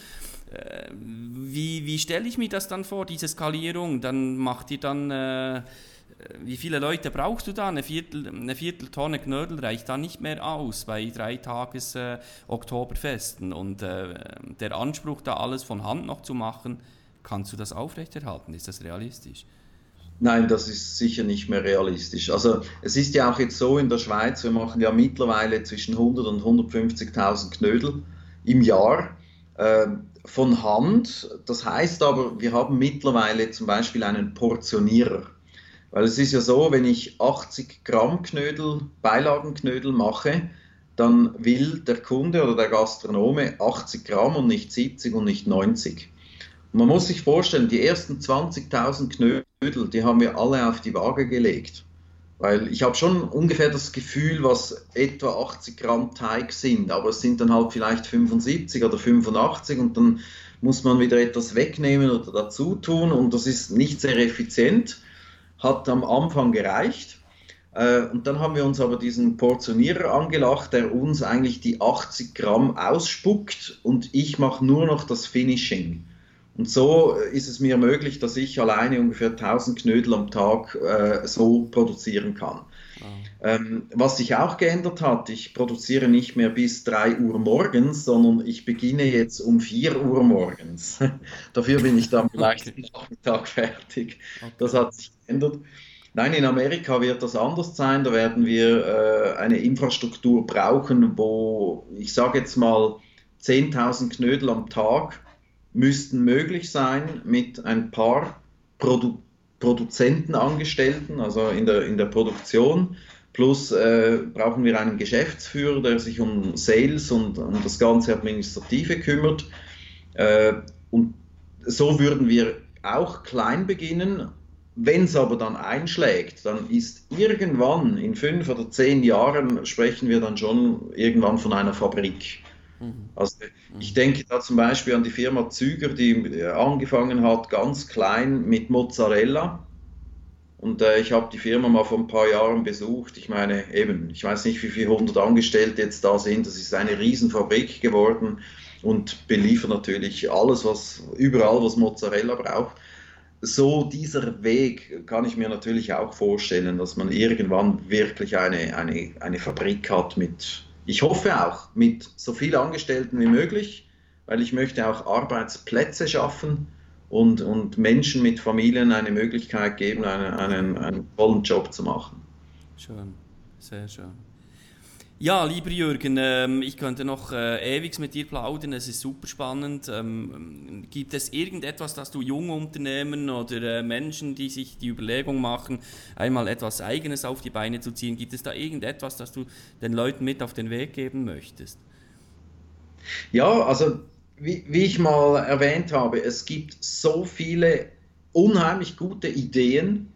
Äh, wie, wie stelle ich mir das dann vor, diese Skalierung? Dann macht ihr dann... Äh, wie viele Leute brauchst du da? Eine, Viertel, eine Vierteltonne Knödel reicht da nicht mehr aus bei drei Tages äh, Oktoberfesten. Und äh, der Anspruch, da alles von Hand noch zu machen, kannst du das aufrechterhalten? Ist das realistisch? Nein, das ist sicher nicht mehr realistisch. Also es ist ja auch jetzt so in der Schweiz, wir machen ja mittlerweile zwischen 100 und 150.000 Knödel im Jahr äh, von Hand. Das heißt aber, wir haben mittlerweile zum Beispiel einen Portionierer. Weil es ist ja so, wenn ich 80 Gramm Knödel, Beilagenknödel mache, dann will der Kunde oder der Gastronome 80 Gramm und nicht 70 und nicht 90. Und man muss sich vorstellen, die ersten 20.000 Knödel, die haben wir alle auf die Waage gelegt. Weil ich habe schon ungefähr das Gefühl, was etwa 80 Gramm Teig sind, aber es sind dann halt vielleicht 75 oder 85 und dann muss man wieder etwas wegnehmen oder dazu tun und das ist nicht sehr effizient hat am Anfang gereicht. Äh, und dann haben wir uns aber diesen Portionierer angelacht, der uns eigentlich die 80 Gramm ausspuckt und ich mache nur noch das Finishing. Und so ist es mir möglich, dass ich alleine ungefähr 1000 Knödel am Tag äh, so produzieren kann. Ähm, was sich auch geändert hat, ich produziere nicht mehr bis 3 Uhr morgens, sondern ich beginne jetzt um 4 Uhr morgens. Dafür bin ich dann vielleicht okay. Nachmittag fertig. Okay. Das hat sich geändert. Nein, in Amerika wird das anders sein. Da werden wir äh, eine Infrastruktur brauchen, wo ich sage jetzt mal 10.000 Knödel am Tag müssten möglich sein mit ein paar Produ Produzentenangestellten, also in der, in der Produktion Plus äh, brauchen wir einen Geschäftsführer, der sich um Sales und um das ganze Administrative kümmert. Äh, und so würden wir auch klein beginnen. Wenn es aber dann einschlägt, dann ist irgendwann in fünf oder zehn Jahren sprechen wir dann schon irgendwann von einer Fabrik. Mhm. Also ich denke da zum Beispiel an die Firma Züger, die angefangen hat ganz klein mit Mozzarella und äh, ich habe die Firma mal vor ein paar Jahren besucht. Ich meine, eben, ich weiß nicht, wie viele hundert Angestellte jetzt da sind. Das ist eine Riesenfabrik geworden und beliefert natürlich alles, was überall, was Mozzarella braucht. So dieser Weg kann ich mir natürlich auch vorstellen, dass man irgendwann wirklich eine, eine, eine Fabrik hat mit, ich hoffe auch, mit so vielen Angestellten wie möglich, weil ich möchte auch Arbeitsplätze schaffen und, und Menschen mit Familien eine Möglichkeit geben, einen, einen, einen tollen Job zu machen. Schön, sehr schön. Ja, lieber Jürgen, ähm, ich könnte noch äh, ewig mit dir plaudern, es ist super spannend. Ähm, gibt es irgendetwas, das du junge Unternehmen oder äh, Menschen, die sich die Überlegung machen, einmal etwas Eigenes auf die Beine zu ziehen, gibt es da irgendetwas, das du den Leuten mit auf den Weg geben möchtest? Ja, also wie, wie ich mal erwähnt habe, es gibt so viele unheimlich gute Ideen,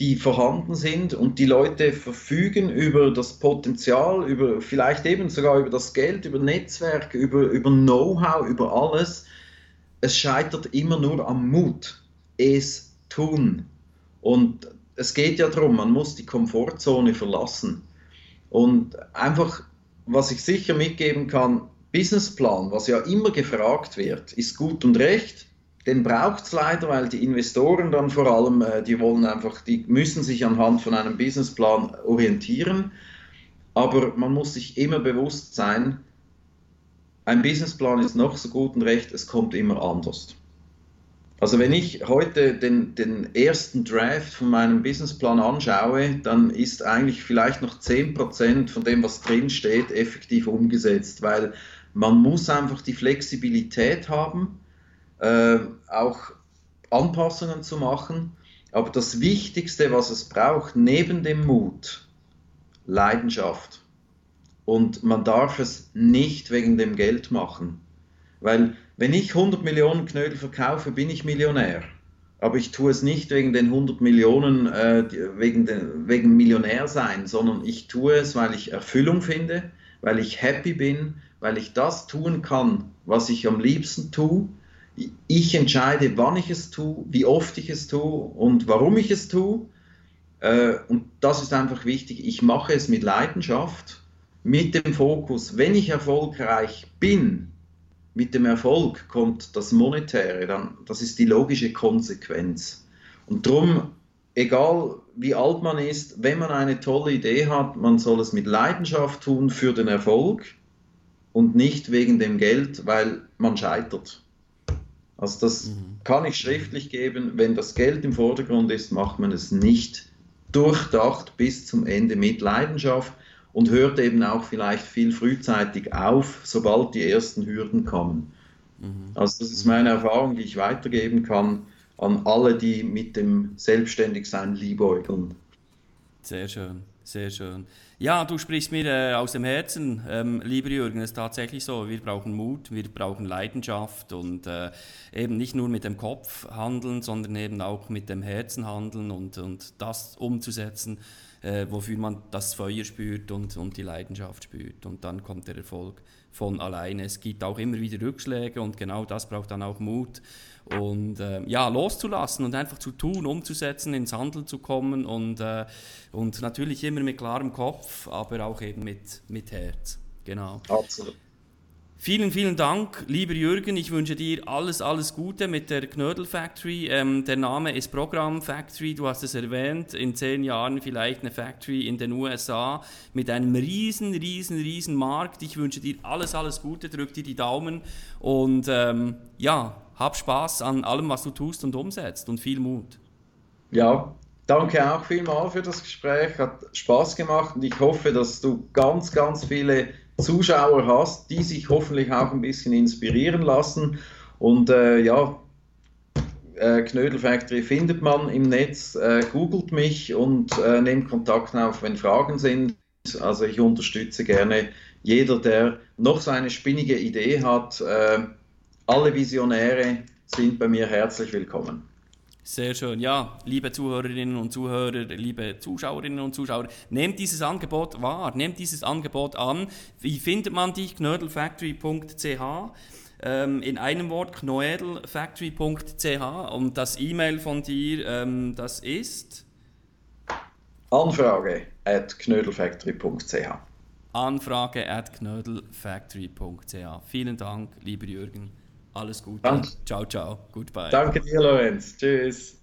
die vorhanden sind und die Leute verfügen über das Potenzial, über vielleicht eben sogar über das Geld, über Netzwerk, über, über Know-how, über alles. Es scheitert immer nur am Mut, es tun. Und es geht ja darum, man muss die Komfortzone verlassen. Und einfach, was ich sicher mitgeben kann, Businessplan, was ja immer gefragt wird, ist gut und recht. Den braucht es leider, weil die Investoren dann vor allem, äh, die wollen einfach, die müssen sich anhand von einem Businessplan orientieren. Aber man muss sich immer bewusst sein, ein Businessplan ist noch so gut und recht, es kommt immer anders. Also wenn ich heute den, den ersten Draft von meinem Businessplan anschaue, dann ist eigentlich vielleicht noch 10% von dem, was drin steht, effektiv umgesetzt, weil man muss einfach die Flexibilität haben, äh, auch Anpassungen zu machen. Aber das Wichtigste, was es braucht, neben dem Mut, Leidenschaft. Und man darf es nicht wegen dem Geld machen. Weil wenn ich 100 Millionen Knödel verkaufe, bin ich Millionär. Aber ich tue es nicht wegen den 100 Millionen, äh, wegen, den, wegen Millionär sein, sondern ich tue es, weil ich Erfüllung finde, weil ich happy bin, weil ich das tun kann, was ich am liebsten tue. Ich entscheide, wann ich es tue, wie oft ich es tue und warum ich es tue. Äh, und das ist einfach wichtig. Ich mache es mit Leidenschaft, mit dem Fokus. Wenn ich erfolgreich bin, mit dem Erfolg kommt das Monetäre, dann, das ist die logische Konsequenz. Und darum egal wie alt man ist, wenn man eine tolle Idee hat, man soll es mit Leidenschaft tun für den Erfolg und nicht wegen dem Geld, weil man scheitert. Also das mhm. kann ich schriftlich geben. Wenn das Geld im Vordergrund ist, macht man es nicht durchdacht bis zum Ende mit Leidenschaft und hört eben auch vielleicht viel frühzeitig auf, sobald die ersten Hürden kommen. Mhm. Also das ist meine Erfahrung, die ich weitergeben kann an alle, die mit dem Selbstständigsein liebäugeln. Sehr schön, sehr schön. Ja, du sprichst mir äh, aus dem Herzen, ähm, lieber Jürgen, es ist tatsächlich so, wir brauchen Mut, wir brauchen Leidenschaft und äh, eben nicht nur mit dem Kopf handeln, sondern eben auch mit dem Herzen handeln und, und das umzusetzen, äh, wofür man das Feuer spürt und, und die Leidenschaft spürt. Und dann kommt der Erfolg von alleine. Es gibt auch immer wieder Rückschläge und genau das braucht dann auch Mut und äh, ja, loszulassen und einfach zu tun, umzusetzen, ins Handeln zu kommen und, äh, und natürlich immer mit klarem Kopf, aber auch eben mit, mit Herz. Genau. Absolut. Vielen, vielen Dank, lieber Jürgen. Ich wünsche dir alles, alles Gute mit der Knödel Factory. Ähm, der Name ist Programm Factory, du hast es erwähnt. In zehn Jahren vielleicht eine Factory in den USA mit einem riesen, riesen, riesen Markt. Ich wünsche dir alles, alles Gute, drück dir die Daumen und ähm, ja, hab Spaß an allem, was du tust und umsetzt und viel Mut. Ja, danke auch vielmals für das Gespräch. Hat Spaß gemacht und ich hoffe, dass du ganz, ganz viele Zuschauer hast, die sich hoffentlich auch ein bisschen inspirieren lassen. Und äh, ja, äh, Knödel Factory findet man im Netz, äh, googelt mich und äh, nehmt Kontakt auf, wenn Fragen sind. Also ich unterstütze gerne jeder, der noch so eine spinnige Idee hat. Äh, alle Visionäre sind bei mir herzlich willkommen. Sehr schön. Ja, liebe Zuhörerinnen und Zuhörer, liebe Zuschauerinnen und Zuschauer, nehmt dieses Angebot wahr, nehmt dieses Angebot an. Wie findet man dich? knödelfactory.ch ähm, in einem Wort knoedelfactory.ch und das E-Mail von dir, ähm, das ist? Anfrage at knödelfactory.ch Anfrage at knödelfactory.ch Vielen Dank, lieber Jürgen. Alles Gute. Danke. Ciao, ciao. Goodbye. Danke dir, Lorenz. Tschüss.